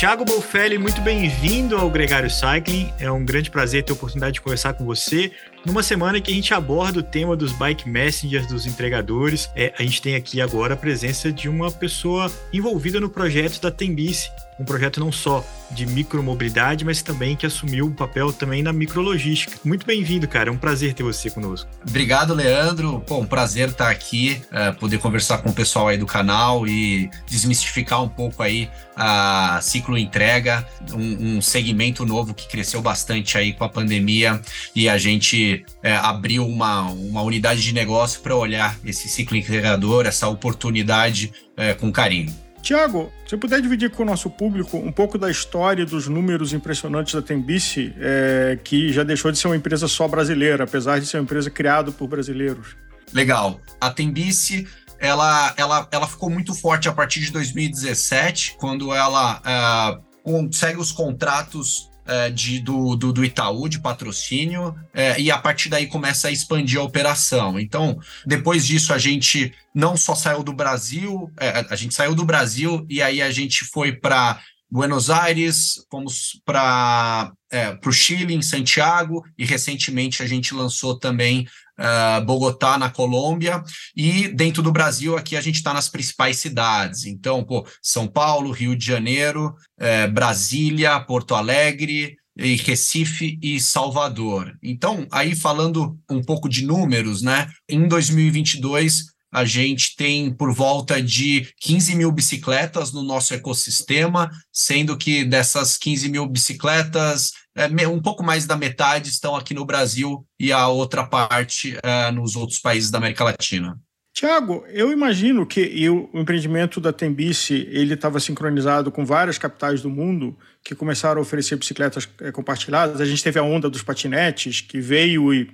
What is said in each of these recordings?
Tiago Bolfelli, muito bem-vindo ao Gregário Cycling. É um grande prazer ter a oportunidade de conversar com você numa semana que a gente aborda o tema dos bike messengers, dos entregadores. É, a gente tem aqui agora a presença de uma pessoa envolvida no projeto da Tembice, um projeto não só de micromobilidade, mas também que assumiu um papel também na micrologística. Muito bem-vindo, cara. É um prazer ter você conosco. Obrigado, Leandro. Pô, um prazer estar aqui, é, poder conversar com o pessoal aí do canal e desmistificar um pouco aí a ciclo entrega, um, um segmento novo que cresceu bastante aí com a pandemia e a gente é, abriu uma, uma unidade de negócio para olhar esse ciclo entregador, essa oportunidade é, com carinho. Tiago, se puder dividir com o nosso público um pouco da história dos números impressionantes da Tembice, é, que já deixou de ser uma empresa só brasileira, apesar de ser uma empresa criada por brasileiros. Legal. A Tembice ela, ela, ela ficou muito forte a partir de 2017, quando ela uh, consegue os contratos é, de, do, do, do, Itaú de patrocínio é, e a partir daí começa a expandir a operação. Então, depois disso, a gente não só saiu do Brasil, é, a gente saiu do Brasil e aí a gente foi para Buenos Aires, fomos para é, o Chile, em Santiago, e recentemente a gente lançou também uh, Bogotá, na Colômbia, e dentro do Brasil, aqui a gente está nas principais cidades. Então, pô, São Paulo, Rio de Janeiro, eh, Brasília, Porto Alegre, e Recife e Salvador. Então, aí falando um pouco de números, né? Em 2022, a gente tem por volta de 15 mil bicicletas no nosso ecossistema, sendo que dessas 15 mil bicicletas, um pouco mais da metade estão aqui no Brasil e a outra parte é, nos outros países da América Latina. Tiago, eu imagino que o empreendimento da Tembice ele estava sincronizado com várias capitais do mundo que começaram a oferecer bicicletas é, compartilhadas. A gente teve a onda dos patinetes que veio e,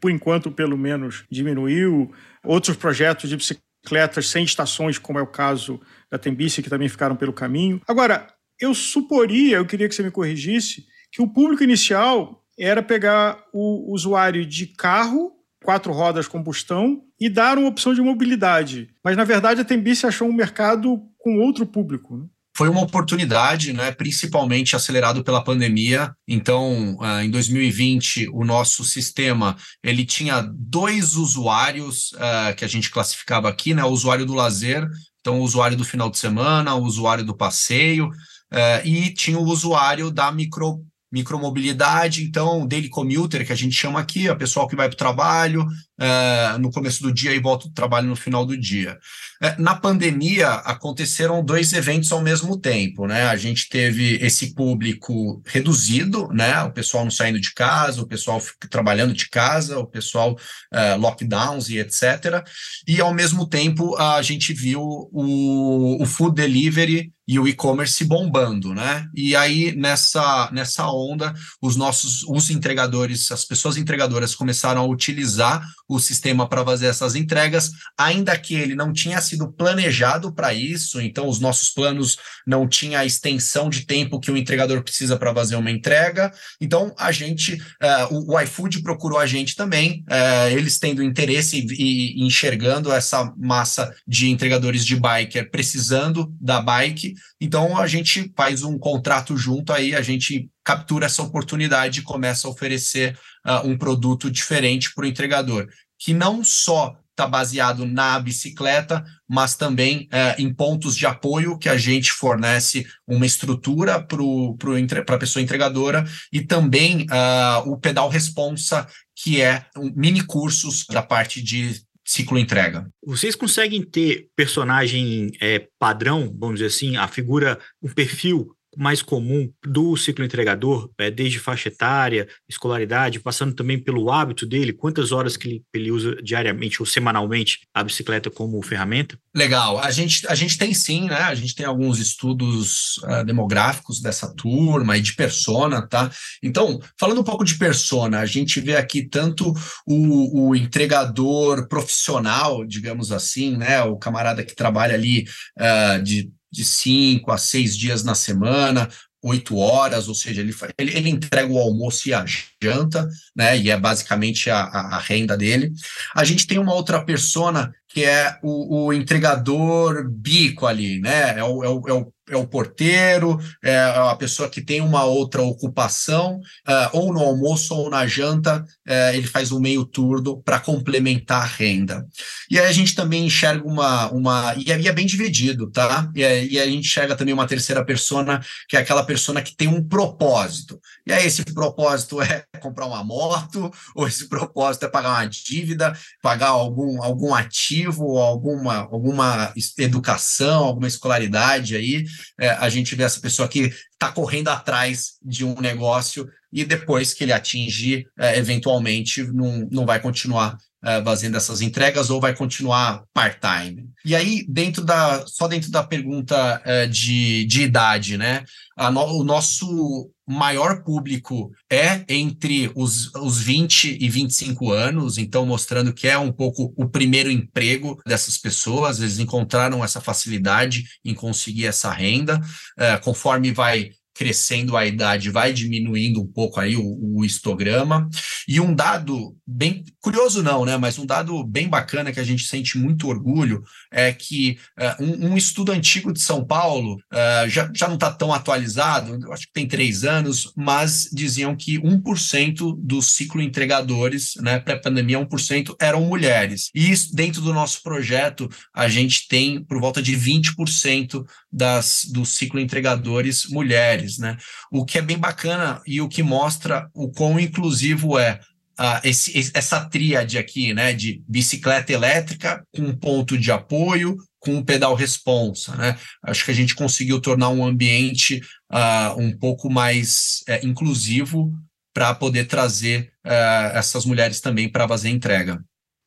por enquanto, pelo menos, diminuiu. Outros projetos de bicicletas sem estações, como é o caso da Tembice, que também ficaram pelo caminho. Agora, eu suporia, eu queria que você me corrigisse, que o público inicial era pegar o usuário de carro, quatro rodas combustão, e dar uma opção de mobilidade. Mas, na verdade, a Tembice achou um mercado com outro público. Né? foi uma oportunidade, né, principalmente acelerado pela pandemia. Então, uh, em 2020, o nosso sistema ele tinha dois usuários uh, que a gente classificava aqui, né, o usuário do lazer, então o usuário do final de semana, o usuário do passeio, uh, e tinha o usuário da micro micromobilidade, então daily commuter, que a gente chama aqui, a pessoal que vai para o trabalho uh, no começo do dia e volta do trabalho no final do dia. Uh, na pandemia, aconteceram dois eventos ao mesmo tempo, né? A gente teve esse público reduzido, né? O pessoal não saindo de casa, o pessoal trabalhando de casa, o pessoal uh, lockdowns e etc. E ao mesmo tempo, a gente viu o, o food delivery e o e-commerce bombando, né? E aí nessa nessa onda, os nossos os entregadores, as pessoas entregadoras começaram a utilizar o sistema para fazer essas entregas, ainda que ele não tinha sido planejado para isso, então os nossos planos não tinha a extensão de tempo que o entregador precisa para fazer uma entrega. Então a gente, uh, o, o iFood procurou a gente também, uh, eles tendo interesse e, e enxergando essa massa de entregadores de biker precisando da bike então a gente faz um contrato junto aí, a gente captura essa oportunidade e começa a oferecer uh, um produto diferente para o entregador, que não só está baseado na bicicleta, mas também uh, em pontos de apoio que a gente fornece uma estrutura para a pessoa entregadora e também uh, o pedal responsa, que é um mini cursos da parte de ciclo entrega. Vocês conseguem ter personagem é, padrão, vamos dizer assim, a figura, um perfil mais comum do ciclo entregador, é, desde faixa etária, escolaridade, passando também pelo hábito dele, quantas horas que ele, ele usa diariamente ou semanalmente a bicicleta como ferramenta? Legal, a gente, a gente tem sim, né? A gente tem alguns estudos uh, demográficos dessa turma e de persona, tá? Então, falando um pouco de persona, a gente vê aqui tanto o, o entregador profissional, digamos assim, né? O camarada que trabalha ali uh, de de cinco a seis dias na semana, oito horas, ou seja, ele, ele, ele, entrega o almoço e a janta, né? E é basicamente a, a, renda dele. A gente tem uma outra persona que é o, o entregador bico ali, né? É o, é o, é o é o porteiro, é a pessoa que tem uma outra ocupação, uh, ou no almoço ou na janta, uh, ele faz um meio turno para complementar a renda. E aí a gente também enxerga uma. uma e é, é bem dividido, tá? E, é, e a gente enxerga também uma terceira persona, que é aquela persona que tem um propósito. E aí esse propósito é comprar uma moto, ou esse propósito é pagar uma dívida, pagar algum, algum ativo, alguma, alguma educação, alguma escolaridade aí é, a gente vê essa pessoa que está correndo atrás de um negócio e depois que ele atingir, é, eventualmente não, não vai continuar é, fazendo essas entregas ou vai continuar part-time. E aí, dentro da, só dentro da pergunta é, de, de idade, né? No, o nosso maior público é entre os, os 20 e 25 anos, então mostrando que é um pouco o primeiro emprego dessas pessoas, eles encontraram essa facilidade em conseguir essa renda, é, conforme vai crescendo a idade, vai diminuindo um pouco aí o, o, histograma. E um dado bem curioso, não, né? Mas um dado bem bacana que a gente sente muito orgulho é que uh, um, um, estudo antigo de São Paulo uh, já, já não está tão atualizado, acho que tem três anos, mas diziam que 1% dos ciclo entregadores, né, pré-pandemia, 1% eram mulheres. E isso, dentro do nosso projeto, a gente tem por volta de 20% das, dos ciclo entregadores mulheres, né? O que é bem bacana e o que mostra o quão inclusivo é uh, esse, essa tríade aqui, né? De bicicleta elétrica com ponto de apoio, com um pedal responsa, né? Acho que a gente conseguiu tornar um ambiente uh, um pouco mais uh, inclusivo para poder trazer uh, essas mulheres também para fazer entrega.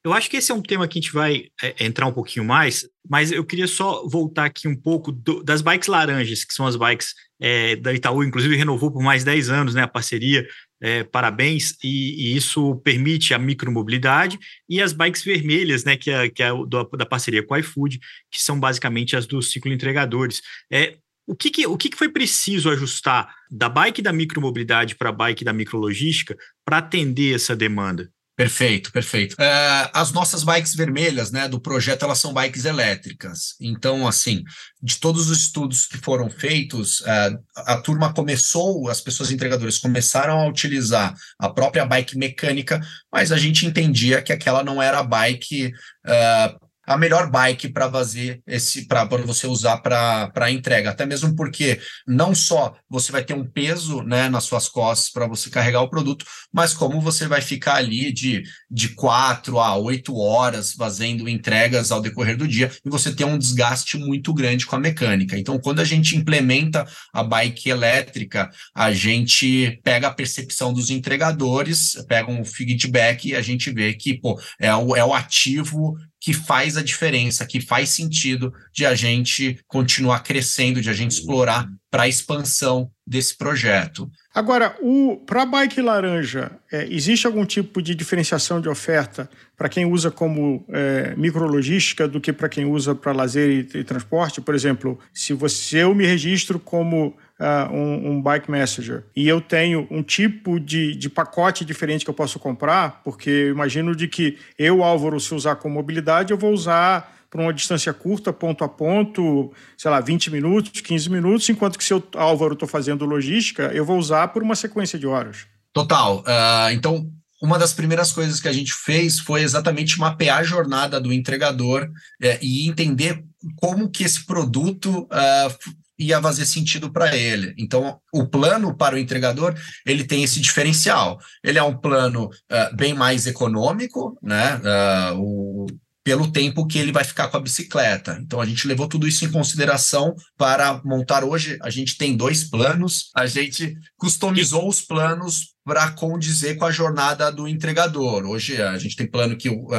Eu acho que esse é um tema que a gente vai é, entrar um pouquinho mais, mas eu queria só voltar aqui um pouco do, das bikes laranjas, que são as bikes é, da Itaú, inclusive renovou por mais 10 anos né, a parceria, é, parabéns, e, e, isso permite a micromobilidade, e as bikes vermelhas, né, que é, que é do, da parceria com o iFood, que são basicamente as dos ciclo entregadores. É, o que, que, o que, que foi preciso ajustar da bike da micromobilidade para a bike da micrologística para atender essa demanda? Perfeito, perfeito. Uh, as nossas bikes vermelhas, né, do projeto, elas são bikes elétricas. Então, assim, de todos os estudos que foram feitos, uh, a turma começou, as pessoas entregadoras começaram a utilizar a própria bike mecânica, mas a gente entendia que aquela não era a bike uh, a melhor bike para fazer esse para você usar para entrega, até mesmo porque não só você vai ter um peso né, nas suas costas para você carregar o produto, mas como você vai ficar ali de, de quatro a oito horas fazendo entregas ao decorrer do dia e você tem um desgaste muito grande com a mecânica. Então, quando a gente implementa a bike elétrica, a gente pega a percepção dos entregadores, pega um feedback e a gente vê que pô, é, o, é o ativo que faz a diferença, que faz sentido de a gente continuar crescendo, de a gente explorar para a expansão desse projeto. Agora, para a bike laranja, é, existe algum tipo de diferenciação de oferta para quem usa como é, micrologística do que para quem usa para lazer e, e, transporte? Por exemplo, se você eu me registro como uh, um, um, bike messenger e eu tenho um tipo de, de pacote diferente que eu posso comprar, porque eu imagino de que eu, Álvaro, se usar com mobilidade, eu vou usar para uma distância curta, ponto a ponto, sei lá, 20 minutos, 15 minutos, enquanto que se eu, Álvaro, estou fazendo logística, eu vou usar por uma sequência de horas. Total. Uh, então, uma das primeiras coisas que a gente fez foi exatamente mapear a jornada do entregador é, e entender como que esse produto uh, ia fazer sentido para ele. Então, o plano para o entregador ele tem esse diferencial. Ele é um plano uh, bem mais econômico, né? Uh, o, pelo tempo que ele vai ficar com a bicicleta. Então a gente levou tudo isso em consideração para montar hoje. A gente tem dois planos, a gente customizou os planos para condizer com a jornada do entregador. Hoje a gente tem plano que uh,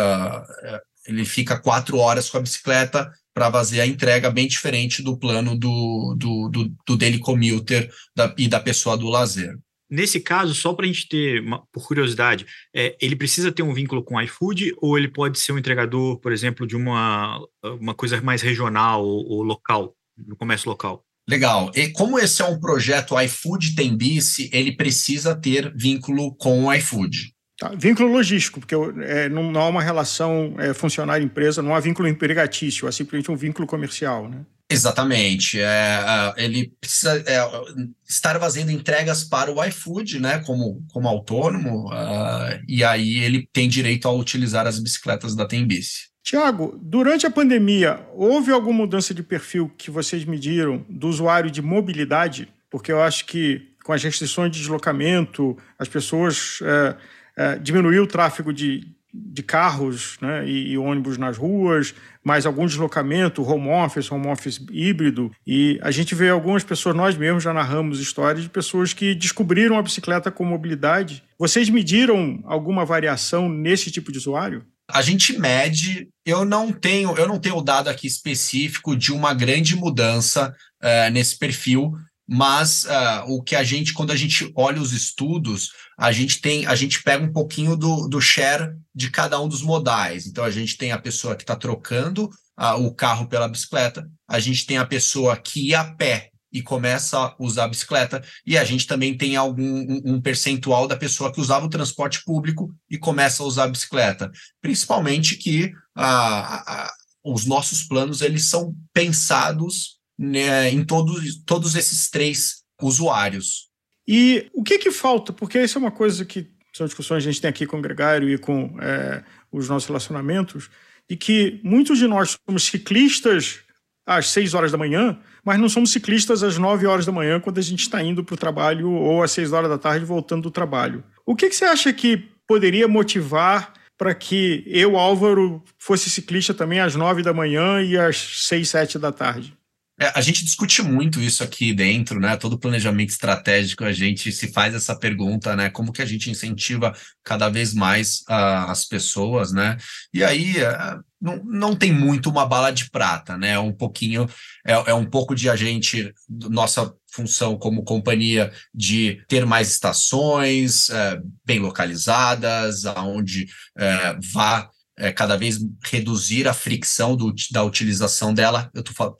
ele fica quatro horas com a bicicleta para fazer a entrega bem diferente do plano do, do, do, do daily commuter da, e da pessoa do lazer. Nesse caso, só para a gente ter, uma, por curiosidade, é, ele precisa ter um vínculo com o iFood ou ele pode ser um entregador, por exemplo, de uma, uma coisa mais regional ou, ou local, no comércio local? Legal. E como esse é um projeto iFood tem bice, ele precisa ter vínculo com o iFood. Tá. Vínculo logístico, porque é, não, não, há uma relação é, funcionário-empresa, não há vínculo empregatício, há simplesmente um vínculo comercial, né? Exatamente. É, ele precisa é, estar fazendo entregas para o iFood, né, como, como autônomo, uh, e aí ele tem direito a utilizar as bicicletas da Tembice. Tiago, durante a pandemia, houve alguma mudança de perfil que vocês mediram do usuário de mobilidade? Porque eu acho que com as restrições de deslocamento, as pessoas é, é, diminuiu o tráfego de, de carros né, e, e, ônibus nas ruas, mais algum deslocamento, home office, home office híbrido. E a gente vê algumas pessoas, nós mesmos já narramos histórias de pessoas que descobriram a bicicleta com mobilidade. Vocês mediram alguma variação nesse tipo de usuário? A gente mede, eu não tenho, eu não tenho dado aqui específico de uma grande mudança uh, nesse perfil, mas uh, o que a gente, quando a gente olha os estudos, a gente tem, a gente pega um pouquinho do, do share de cada um dos modais. Então a gente tem a pessoa que está trocando uh, o carro pela bicicleta, a gente tem a pessoa que ia a pé e começa a usar a bicicleta, e a gente também tem algum um, um percentual da pessoa que usava o transporte público e começa a usar a bicicleta. Principalmente que uh, os nossos planos eles são pensados né, em todos, todos esses três usuários. E o que, que falta? Porque isso é uma coisa que são discussões que a gente tem aqui com o Gregário e com é, os nossos relacionamentos, e que muitos de nós somos ciclistas às 6 horas da manhã, mas não somos ciclistas às 9 horas da manhã quando a gente está indo para o trabalho ou às 6 horas da tarde voltando do trabalho. O que, que você acha que poderia motivar para que eu, Álvaro, fosse ciclista também às 9 da manhã e às 6, 7 da tarde? É, a gente discute muito isso aqui dentro, né? Todo planejamento estratégico a gente se faz essa pergunta, né? Como que a gente incentiva cada vez mais uh, as pessoas, né? E aí uh, não, não tem muito uma bala de prata, né? É um pouquinho, é, é um pouco de a gente, nossa função como companhia de ter mais estações uh, bem localizadas, aonde vá é, cada vez reduzir a fricção do, da utilização dela. Eu estou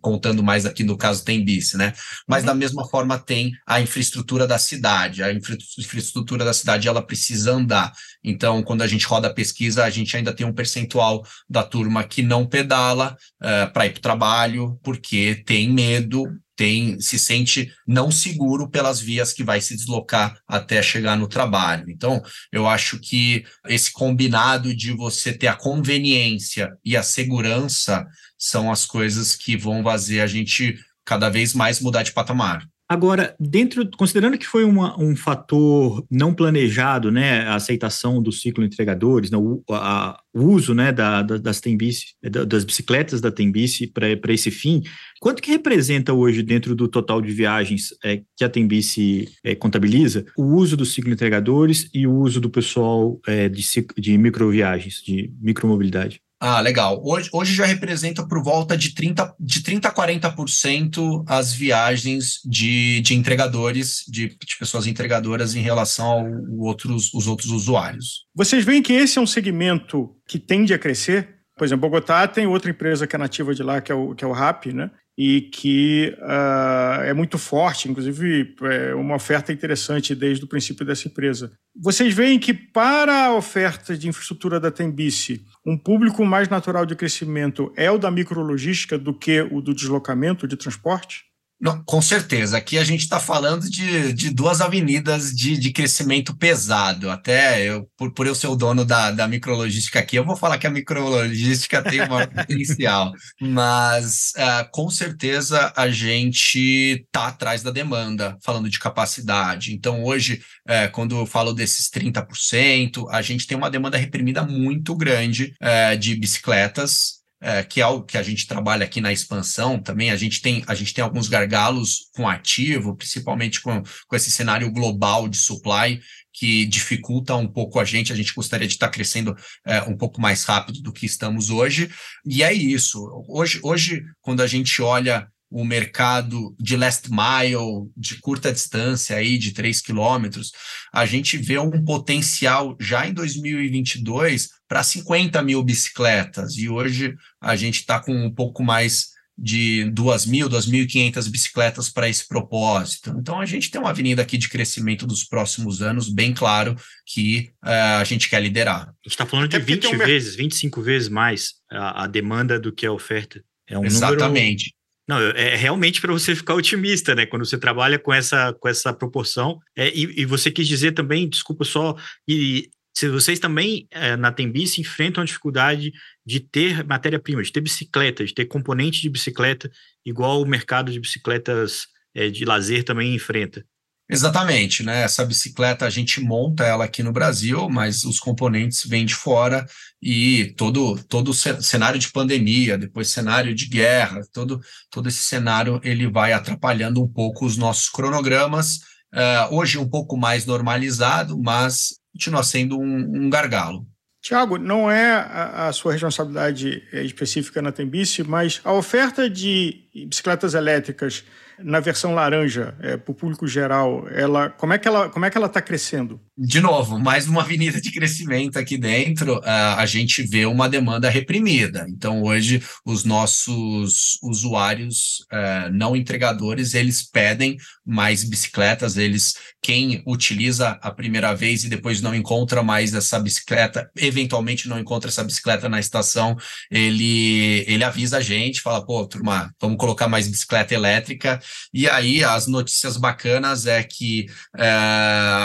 contando mais aqui no caso tem bis, né? Mas uhum. da mesma forma tem a infraestrutura da cidade. A infra infraestrutura da cidade ela precisa andar. Então, quando a gente roda a pesquisa, a gente ainda tem um percentual da turma que não pedala uh, é, para ir para o trabalho, porque tem medo tem se sente não seguro pelas vias que vai se deslocar até chegar no trabalho. Então, eu acho que esse combinado de você ter a conveniência e a segurança são as coisas que vão fazer a gente cada vez mais mudar de patamar. Agora, dentro, considerando que foi uma, um fator não planejado, né, a aceitação do ciclo entregadores, né, o, a, o uso, né, da, da, das Tembice, das bicicletas da Tembice para esse fim, quanto que representa hoje dentro do total de viagens é, que a Tembice é, contabiliza o uso dos ciclo entregadores e o uso do pessoal é, de, de microviagens, de micromobilidade? Ah, legal. Hoje, hoje já representa por volta de 30, de 30 a 40% as viagens de, de entregadores, de, de pessoas entregadoras em relação aos outros, os outros usuários. Vocês veem que esse é um segmento que tende a crescer? Por exemplo, Bogotá tem outra empresa que é nativa de lá, que é o, que é o RAP, né? e que uh, é muito forte, inclusive é uma oferta interessante desde o princípio dessa empresa. Vocês veem que para a oferta de infraestrutura da Tembice, um público mais natural de crescimento é o da micrologística do que o do deslocamento de transporte? Não, com certeza. Aqui a gente está falando de, de duas avenidas de, de crescimento pesado. Até eu, por, por eu ser o dono da, da micrologística aqui, eu vou falar que a micrologística tem uma potencial. Mas uh, com certeza a gente está atrás da demanda, falando de capacidade. Então, hoje, uh, quando eu falo desses 30%, a gente tem uma demanda reprimida muito grande uh, de bicicletas é, que é algo que a gente trabalha aqui na expansão também. A gente tem, a gente tem alguns gargalos com ativo, principalmente com, com esse cenário global de supply, que dificulta um pouco a gente. A gente gostaria de estar crescendo é, um pouco mais rápido do que estamos hoje. E é isso. Hoje, hoje quando a gente olha o mercado de last mile, de curta distância aí, de 3 quilômetros, a gente vê um potencial já em 2022 para 50 mil bicicletas. E hoje a gente está com um pouco mais de 2.000, 2.500 bicicletas para esse propósito. Então, a gente tem uma avenida aqui de crescimento dos próximos anos, bem claro que uh, a gente quer liderar. A gente está falando de 20 um... vezes, 25 vezes mais a, a demanda do que a oferta. É um Exatamente. Não, é realmente para você ficar otimista, né? Quando você trabalha com essa, com essa proporção. É, e, e, você quis dizer também, desculpa só, e se vocês também é, na Tembice enfrentam a dificuldade de ter matéria-prima, de ter bicicleta, de ter componente de bicicleta, igual o mercado de bicicletas é, de lazer também enfrenta. Exatamente, né? Essa bicicleta a gente monta ela aqui no Brasil, mas os componentes vêm de fora e todo todo cenário de pandemia, depois cenário de guerra, todo todo esse cenário ele vai atrapalhando um pouco os nossos cronogramas. Uh, hoje um pouco mais normalizado, mas continua sendo um, um gargalo. Tiago, não é a, a, sua responsabilidade eh, específica na Tembice, mas a oferta de bicicletas elétricas na versão laranja, é, para o público geral, ela, como é que ela como é que ela está crescendo? De novo, mais uma avenida de crescimento aqui dentro, a gente vê uma demanda reprimida. Então, hoje, os nossos usuários uh, não entregadores, eles pedem mais bicicletas, eles, quem utiliza a primeira vez e depois não encontra mais essa bicicleta, eventualmente não encontra essa bicicleta na estação, ele, ele avisa a gente, fala, pô, turma, vamos colocar mais bicicleta elétrica, e aí, as notícias bacanas é que é,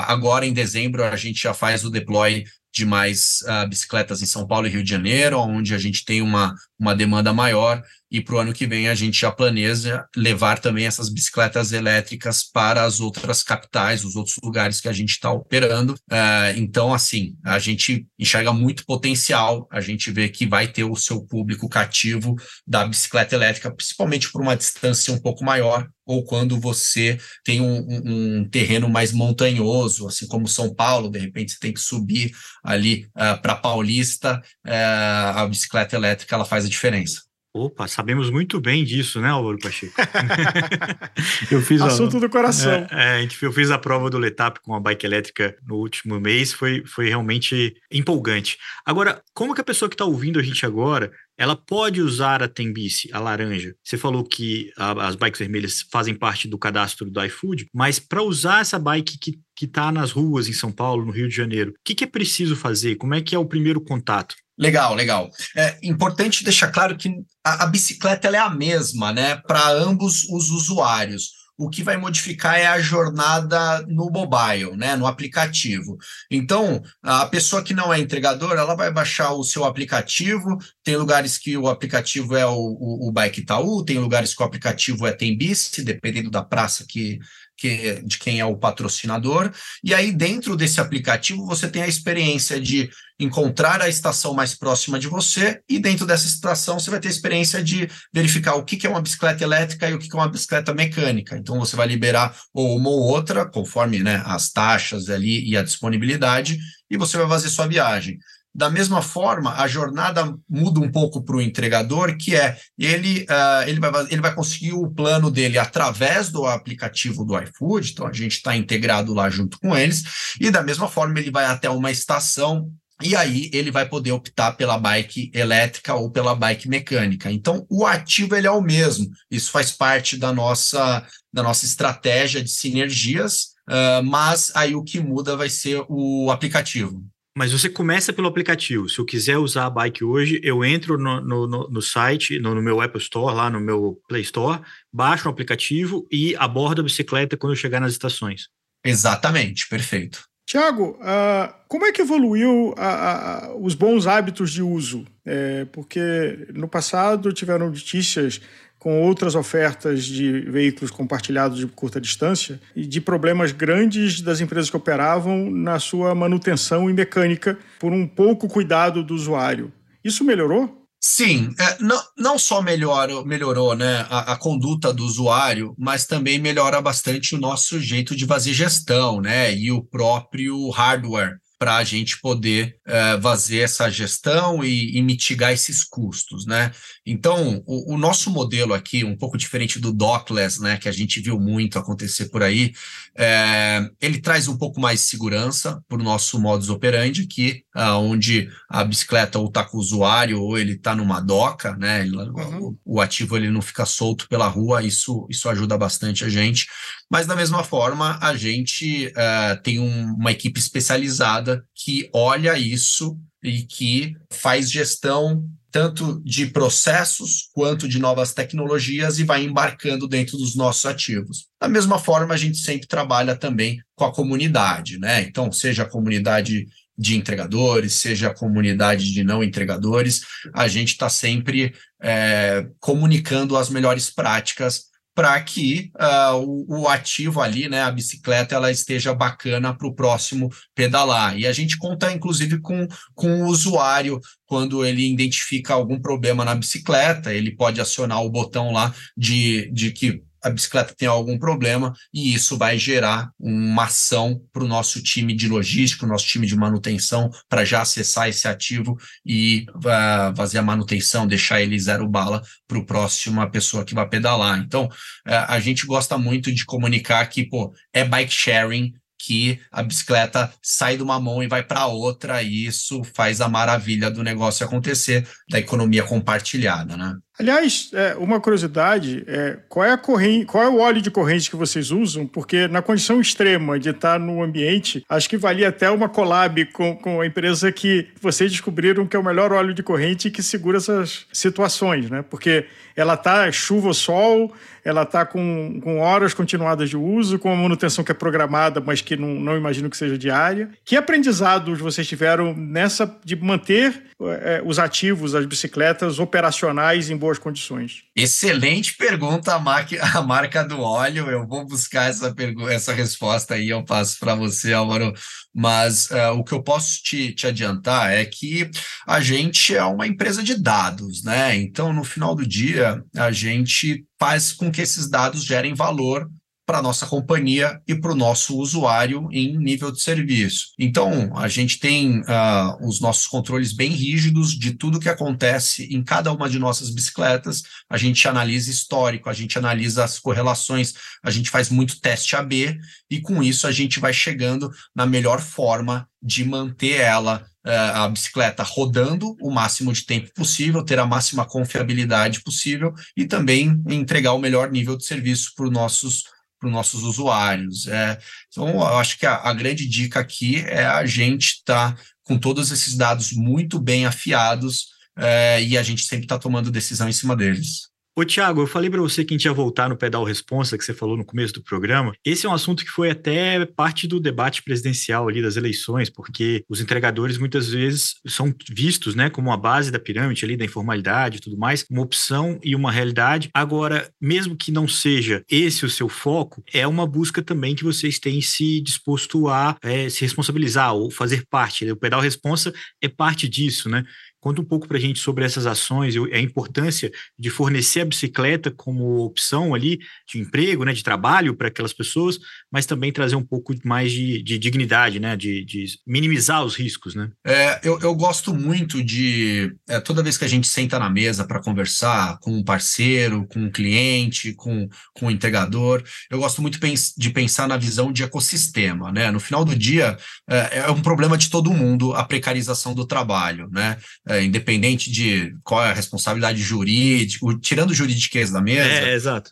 agora em dezembro a gente já faz o deploy de mais uh, bicicletas em São Paulo e Rio de Janeiro, onde a gente tem uma, uma demanda maior e para o ano que vem a gente já planeja levar também essas bicicletas elétricas para as outras capitais, os outros lugares que a gente está operando. Uh, então, assim, a gente enxerga muito potencial, a gente vê que vai ter o seu público cativo da bicicleta elétrica, principalmente por uma distância um pouco maior, ou quando você tem um, um, terreno mais montanhoso, assim como São Paulo, de repente você tem que subir ali uh, ah, para Paulista, uh, a bicicleta elétrica ela faz a diferença. Opa, sabemos muito bem disso, né, Álvaro Pacheco? eu fiz Assunto a, do coração. É, é, eu fiz a prova do Letap com a bike elétrica no último mês, foi, foi realmente empolgante. Agora, como que a pessoa que está ouvindo a gente agora, ela pode usar a Tembice, a laranja? Você falou que a, as bikes vermelhas fazem parte do cadastro do iFood, mas para usar essa bike que que está nas ruas em São Paulo, no Rio de Janeiro, o que, que é preciso fazer? Como é que é o primeiro contato? Legal, legal. É importante deixar claro que a, a bicicleta é a mesma, né, para ambos os usuários. O que vai modificar é a jornada no mobile, né, no aplicativo. Então, a pessoa que não é entregadora, ela vai baixar o seu aplicativo. Tem lugares que o aplicativo é o, o, o Bike Itaú, tem lugares que o aplicativo é Tembice, dependendo da praça que, que, de quem é o patrocinador. E aí, dentro desse aplicativo, você tem a experiência de encontrar a estação mais próxima de você, e dentro dessa estação você vai ter a experiência de verificar o que é uma bicicleta elétrica e o que é uma bicicleta mecânica. Então, você vai liberar ou uma ou outra, conforme né, as taxas ali e a disponibilidade, e você vai fazer sua viagem. Da mesma forma, a jornada muda um pouco para o entregador, que é ele, uh, ele, vai, ele vai conseguir o plano dele através do aplicativo do iFood, então a gente está integrado lá junto com eles, e da mesma forma ele vai até uma estação e aí ele vai poder optar pela bike elétrica ou pela bike mecânica. Então o ativo ele é o mesmo. Isso faz parte da nossa da nossa estratégia de sinergias, uh, mas aí o que muda vai ser o aplicativo. Mas você começa pelo aplicativo. Se eu quiser usar a bike hoje, eu entro no, no, no site, no, no, meu Apple Store, lá no meu Play Store, baixo o aplicativo e abordo a bicicleta quando eu chegar nas estações. Exatamente, perfeito. Tiago, uh, como é que evoluiu uh, uh, os bons hábitos de uso? É, porque no passado tiveram notícias com outras ofertas de veículos compartilhados de curta distância e de problemas grandes das empresas que operavam na sua manutenção e mecânica por um pouco cuidado do usuário. Isso melhorou? Sim, é, não, não só melhora, melhorou né, a, a, conduta do usuário, mas também melhora bastante o nosso jeito de fazer gestão né, e o próprio hardware para a gente poder uh, fazer essa gestão e, e, mitigar esses custos, né? Então, o, o, nosso modelo aqui, um pouco diferente do dockless, né, que a gente viu muito acontecer por aí, é, ele traz um pouco mais de segurança para o nosso modus operandi aqui, uh, onde a bicicleta ou está com o usuário ou ele está numa doca, né? Ele, uhum. o, o, ativo ele não fica solto pela rua, isso, isso ajuda bastante a gente. Mas da mesma forma, a gente uh, tem um, uma equipe especializada que olha isso e que faz gestão tanto de processos quanto de novas tecnologias e vai embarcando dentro dos nossos ativos. Da mesma forma, a gente sempre trabalha também com a comunidade, né? Então, seja a comunidade de entregadores, seja a comunidade de não entregadores, a gente está sempre é, comunicando as melhores práticas para que uh, o, o, ativo ali, né, a bicicleta, ela esteja bacana para o próximo pedalar. E a gente conta, inclusive, com, com o usuário, quando ele identifica algum problema na bicicleta, ele pode acionar o botão lá de, de que a bicicleta tem algum problema e isso vai gerar uma ação para o nosso time de logística, o nosso time de manutenção, para já acessar esse ativo e uh, fazer a manutenção, deixar ele zero bala para o próxima pessoa que vai pedalar. Então, uh, a gente gosta muito de comunicar que pô, é bike sharing, que a bicicleta sai de uma mão e vai para outra, e isso faz a maravilha do negócio acontecer, da economia compartilhada, né? Aliás, é, uma curiosidade, é, qual, é a corrente, qual é o óleo de corrente que vocês usam? Porque na condição extrema de estar no ambiente, acho que valia até uma collab com, com a empresa que vocês descobriram que é o melhor óleo de corrente que segura essas situações, né? Porque ela tá chuva ou sol, ela tá com, com horas continuadas de uso, com a manutenção que é programada, mas que não, não imagino que seja diária. Que aprendizados vocês tiveram nessa de manter é, os ativos, as bicicletas operacionais em boas condições? Excelente pergunta, a, a marca do óleo. Eu vou buscar essa, essa resposta aí, eu passo para você, Álvaro. Mas uh, o que eu posso te, te adiantar é que a gente é uma empresa de dados, né? Então, no final do dia, a gente faz com que esses dados gerem valor para a nossa companhia e para o nosso usuário em nível de serviço. Então, a gente tem uh, os nossos controles bem rígidos de tudo que acontece em cada uma de nossas bicicletas. A gente analisa histórico, a gente analisa as correlações, a gente faz muito teste AB e com isso a gente vai chegando na melhor forma de manter ela uh, a bicicleta rodando o máximo de tempo possível, ter a máxima confiabilidade possível e também entregar o melhor nível de serviço para os nossos para os nossos usuários. É, então, eu acho que a, a grande dica aqui é a gente estar tá com todos esses dados muito bem afiados é, e a gente sempre está tomando decisão em cima deles. Ô, Tiago, eu falei para você que a gente ia voltar no pedal responsa que você falou no começo do programa. Esse é um assunto que foi até parte do debate presidencial ali das eleições, porque os entregadores muitas vezes são vistos, né, como a base da pirâmide ali da informalidade e tudo mais, uma opção e uma realidade. Agora, mesmo que não seja esse o seu foco, é uma busca também que vocês têm se disposto a é, se responsabilizar ou fazer parte. O pedal responsa é parte disso, né? Conta um pouco para a gente sobre essas ações e a importância de fornecer a bicicleta como opção ali de emprego, né, de trabalho para aquelas pessoas, mas também trazer um pouco mais de, de dignidade, né, de, de, minimizar os riscos, né? É, eu, eu gosto muito de é, toda vez que a gente senta na mesa para conversar com um parceiro, com um cliente, com, com um entregador, eu gosto muito de pensar na visão de ecossistema, né? No final do dia é, é um problema de todo mundo a precarização do trabalho, né? É, independente de qual é a responsabilidade jurídica, tirando o juridiquês da mesa. É, exato.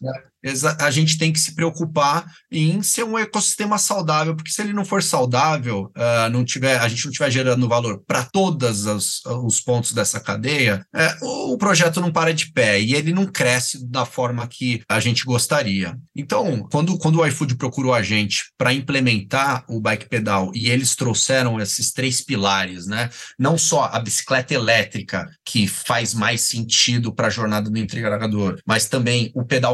A gente tem que se preocupar em ser um ecossistema saudável, porque se ele não for saudável, uh, não tiver, a gente não estiver gerando valor para todos os, os, pontos dessa cadeia, é, o, o, projeto não para de pé e ele não cresce da forma que a gente gostaria. Então, quando, quando o iFood procurou a gente para implementar o bike pedal e eles trouxeram esses três pilares, né? Não só a bicicleta elétrica, que faz mais sentido para a jornada do entregador, mas também o pedal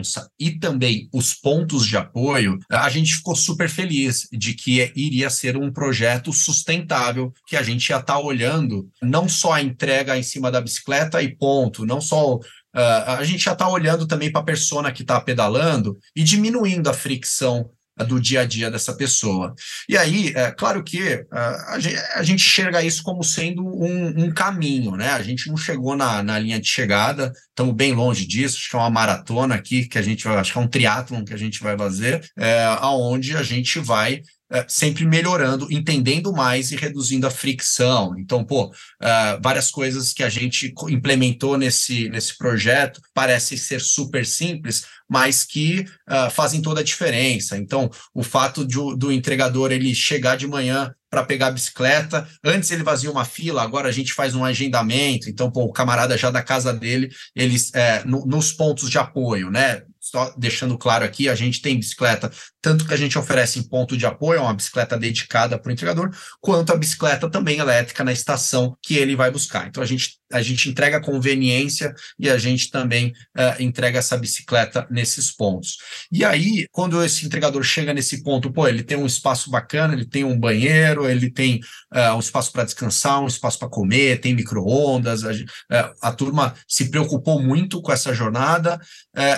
response e também os pontos de apoio, a gente ficou super feliz de que iria ser um projeto sustentável, que a gente ia estar tá olhando não só a entrega em cima da bicicleta e ponto, não só Uh, a gente já está olhando também para a persona que está pedalando e diminuindo a fricção do dia a dia dessa pessoa. E aí, é claro que a, gente, a gente enxerga isso como sendo um, um, caminho, né? A gente não chegou na, na linha de chegada, estamos bem longe disso, acho que é uma maratona aqui que a gente vai, acho que é um triatlon que a gente vai fazer, é, aonde a gente vai é, sempre melhorando, entendendo mais e reduzindo a fricção. Então, pô, é, várias coisas que a gente implementou nesse, nesse projeto parecem ser super simples, mas que uh, fazem toda a diferença. Então, o fato de, do entregador ele chegar de manhã para pegar a bicicleta. Antes ele fazia uma fila, agora a gente faz um agendamento. Então, pô, o camarada já da casa dele, eles é, no, nos pontos de apoio, né? Só deixando claro aqui, a gente tem bicicleta, tanto que a gente oferece em ponto de apoio, uma bicicleta dedicada para o entregador, quanto a bicicleta também elétrica na estação que ele vai buscar. Então a gente, a gente entrega conveniência e a gente também uh, entrega essa bicicleta nesses pontos. E aí, quando esse entregador chega nesse ponto, pô, ele tem um espaço bacana, ele tem um banheiro, ele tem uh, um espaço para descansar, um espaço para comer, tem micro-ondas, a, uh, a turma se preocupou muito com essa jornada,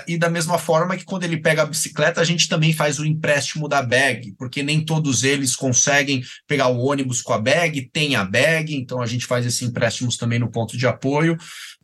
e da mesma forma que quando ele pega a bicicleta, a gente também faz o empréstimo da bag, porque nem todos eles conseguem pegar o ônibus com a bag, tem a bag, então a gente faz esses empréstimos também no ponto de apoio.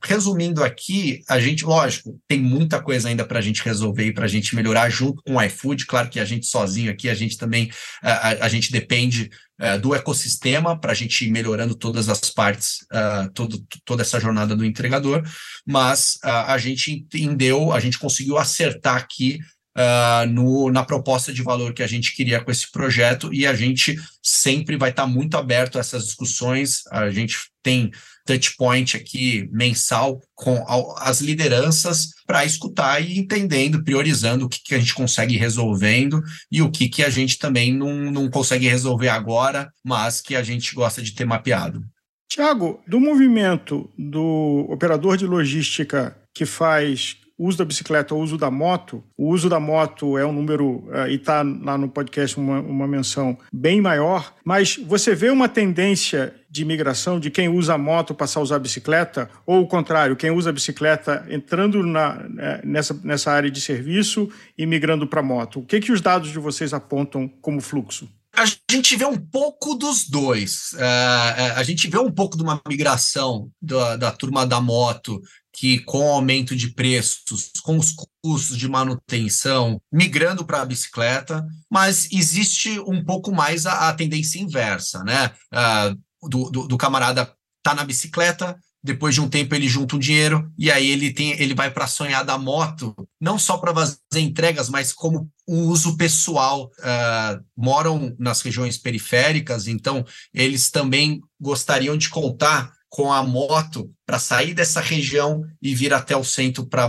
Resumindo aqui, a gente, lógico, tem muita coisa ainda para a gente resolver e para a gente melhorar junto com o iFood. Claro que a gente sozinho aqui, a gente também a, a gente depende uh, do ecossistema para a gente ir melhorando todas as partes, uh, todo, toda essa jornada do entregador, mas uh, a gente entendeu, a gente conseguiu acertar aqui Uh, no, na proposta de valor que a gente queria com esse projeto e a gente sempre vai estar tá muito aberto a essas discussões. A gente tem touch point aqui mensal com as lideranças para escutar e entendendo, priorizando o que, que a gente consegue resolvendo e o que, que a gente também não, não consegue resolver agora, mas que a gente gosta de ter mapeado. Tiago, do movimento do operador de logística que faz uso da bicicleta ou uso da moto, o uso da moto é um número, uh, e está lá no podcast uma, uma menção bem maior, mas você vê uma tendência de migração de quem usa a moto passar a usar a bicicleta, ou o contrário, quem usa a bicicleta entrando na, eh, nessa, nessa área de serviço e migrando para a moto? O que, que os dados de vocês apontam como fluxo? A gente vê um pouco dos dois. Uh, a gente vê um pouco de uma migração da, da turma da moto que com o aumento de preços, com os custos de manutenção, migrando para a bicicleta, mas existe um pouco mais a, a tendência inversa, né? Uh, do, do, do, camarada tá na bicicleta, depois de um tempo ele junta um dinheiro e aí ele tem ele vai para sonhar da moto, não só para fazer entregas, mas como um uso pessoal. Uh, moram nas regiões periféricas, então eles também gostariam de contar com a moto para sair dessa região e vir até o centro para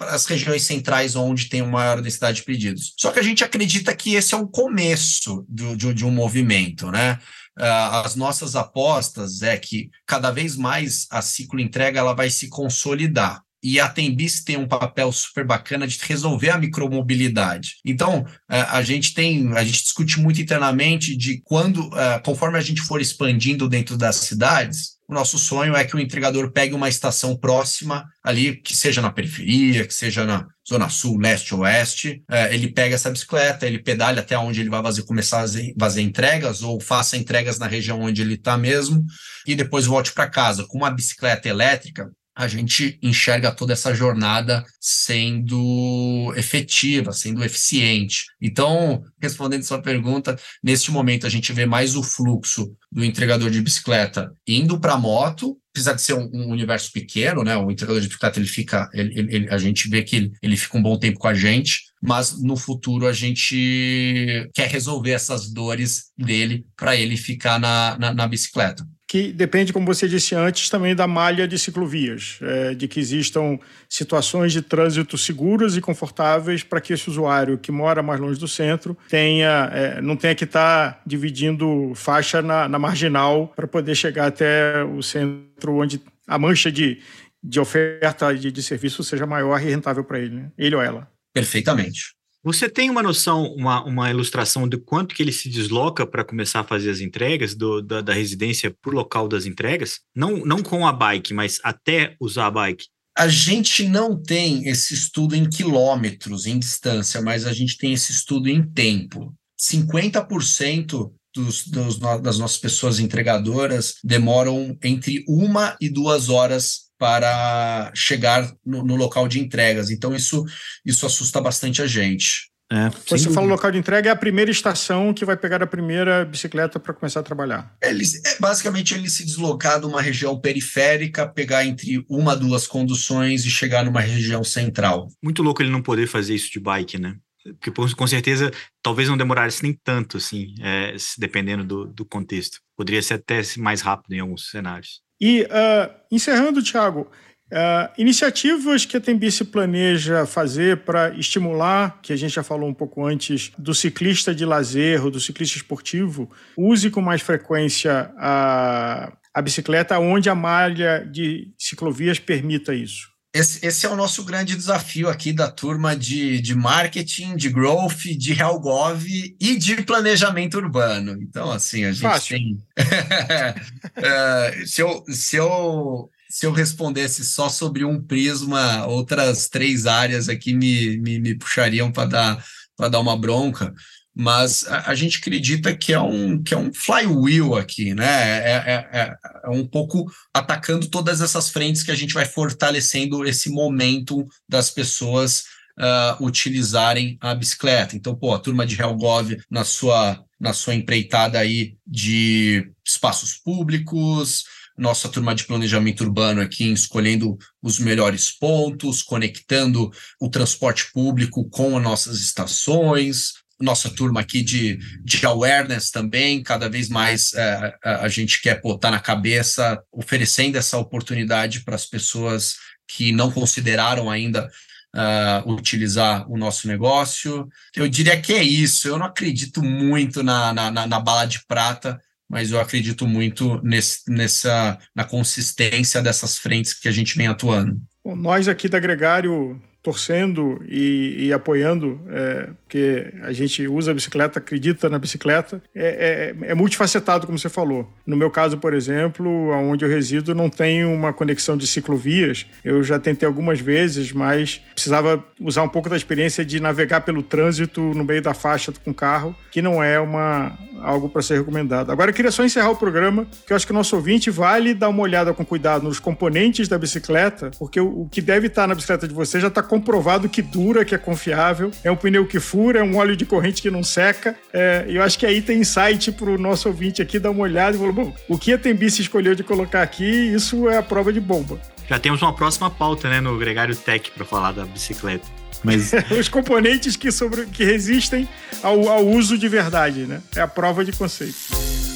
as regiões centrais onde tem uma maior densidade de pedidos. Só que a gente acredita que esse é um começo do, de, de um movimento, né? Uh, as nossas apostas é que cada vez mais a ciclo entrega ela vai se consolidar e a Tembis tem um papel super bacana de resolver a micromobilidade. Então, é, a gente tem, a gente discute muito internamente de quando, é, conforme a gente for expandindo dentro das cidades, o nosso sonho é que o entregador pegue uma estação próxima ali, que seja na periferia, que seja na zona sul, leste, oeste, é, ele pega essa bicicleta, ele pedale até onde ele vai fazer, começar a fazer, fazer entregas ou faça entregas na região onde ele está mesmo e depois volte para casa. Com uma bicicleta elétrica, a gente enxerga toda essa jornada sendo efetiva, sendo eficiente. Então, respondendo sua pergunta, neste momento a gente vê mais o fluxo do entregador de bicicleta indo para a moto, apesar de ser um, um, universo pequeno, né? O entregador de bicicleta ele fica, ele, ele, a gente vê que ele, ele fica um bom tempo com a gente, mas no futuro a gente quer resolver essas dores dele para ele ficar na, na, na bicicleta que depende, como você disse antes, também da malha de ciclovias, é, de que existam situações de trânsito seguras e confortáveis para que esse usuário que mora mais longe do centro tenha, é, não tenha que estar tá dividindo faixa na, na marginal para poder chegar até o centro onde a mancha de, de oferta de, de serviço seja maior e rentável para ele, né? ele ou ela. Perfeitamente. Você tem uma noção, uma, uma ilustração de quanto que ele se desloca para começar a fazer as entregas do, da, da residência para o local das entregas? Não, não com a bike, mas até usar a bike? A gente não tem esse estudo em quilômetros, em distância, mas a gente tem esse estudo em tempo. 50% dos, dos, das nossas pessoas entregadoras demoram entre uma e duas horas para chegar no, no, local de entregas. Então, isso, isso assusta bastante a gente. É, Você fala local de entrega, é a primeira estação que vai pegar a primeira bicicleta para começar a trabalhar. Ele, é, basicamente, ele se deslocar de uma região periférica, pegar entre uma duas conduções e chegar numa região central. Muito louco ele não poder fazer isso de bike, né? que com certeza talvez não demorasse nem tanto, assim, é, dependendo do, do contexto. Poderia ser até mais rápido em alguns cenários. E, uh, encerrando, Thiago, Uh, iniciativas que a Tembice planeja fazer para estimular, que a gente já falou um pouco antes, do ciclista de lazer ou do ciclista esportivo, use com mais frequência a, a bicicleta onde a malha de ciclovias permita isso. Esse, esse, é o nosso grande desafio aqui da turma de, de marketing, de growth, de HealthGov e de planejamento urbano. Então, assim, a gente Fácil. tem. uh, se, eu, se, eu, se eu respondesse só sobre um prisma, outras três áreas aqui me, me, me puxariam para dar, dar uma bronca mas a, a, gente acredita que é um que é um flywheel aqui, né? É, é, é, é, um pouco atacando todas essas frentes que a gente vai fortalecendo esse momento das pessoas uh, utilizarem a bicicleta. Então, pô, a turma de Helgov na sua na sua empreitada aí de espaços públicos, nossa turma de planejamento urbano aqui escolhendo os melhores pontos, conectando o transporte público com as nossas estações, nossa turma aqui de, de awareness também, cada vez mais é, a gente quer botar na cabeça, oferecendo essa oportunidade para as pessoas que não consideraram ainda uh, utilizar o nosso negócio. Eu diria que é isso. Eu não acredito muito na, na, na bala de prata, mas eu acredito muito nesse, nessa na consistência dessas frentes que a gente vem atuando. Bom, nós aqui da Gregário torcendo e, e apoiando, é, porque a gente usa a bicicleta, acredita na bicicleta, é, é, é, multifacetado, como você falou. No meu caso, por exemplo, onde eu resido, não tem uma conexão de ciclovias. Eu já tentei algumas vezes, mas precisava usar um pouco da experiência de navegar pelo trânsito no meio da faixa com carro, que não é uma, algo para ser recomendado. Agora, eu queria só encerrar o programa, que eu acho que o nosso ouvinte vale dar uma olhada com cuidado nos componentes da bicicleta, porque o, o que deve estar na bicicleta de você já está comprovado que dura, que é confiável, é um pneu que fura, é um óleo de corrente que não seca. É, eu acho que aí tem insight para o nosso ouvinte aqui dar uma olhada e falar: bom, o que a Tembice escolheu de colocar aqui, isso é a prova de bomba. Já temos uma próxima pauta, né, no Gregário Tech para falar da bicicleta. Mas... Os componentes que, sobre, que resistem ao, ao uso de verdade, né? É a prova de conceito.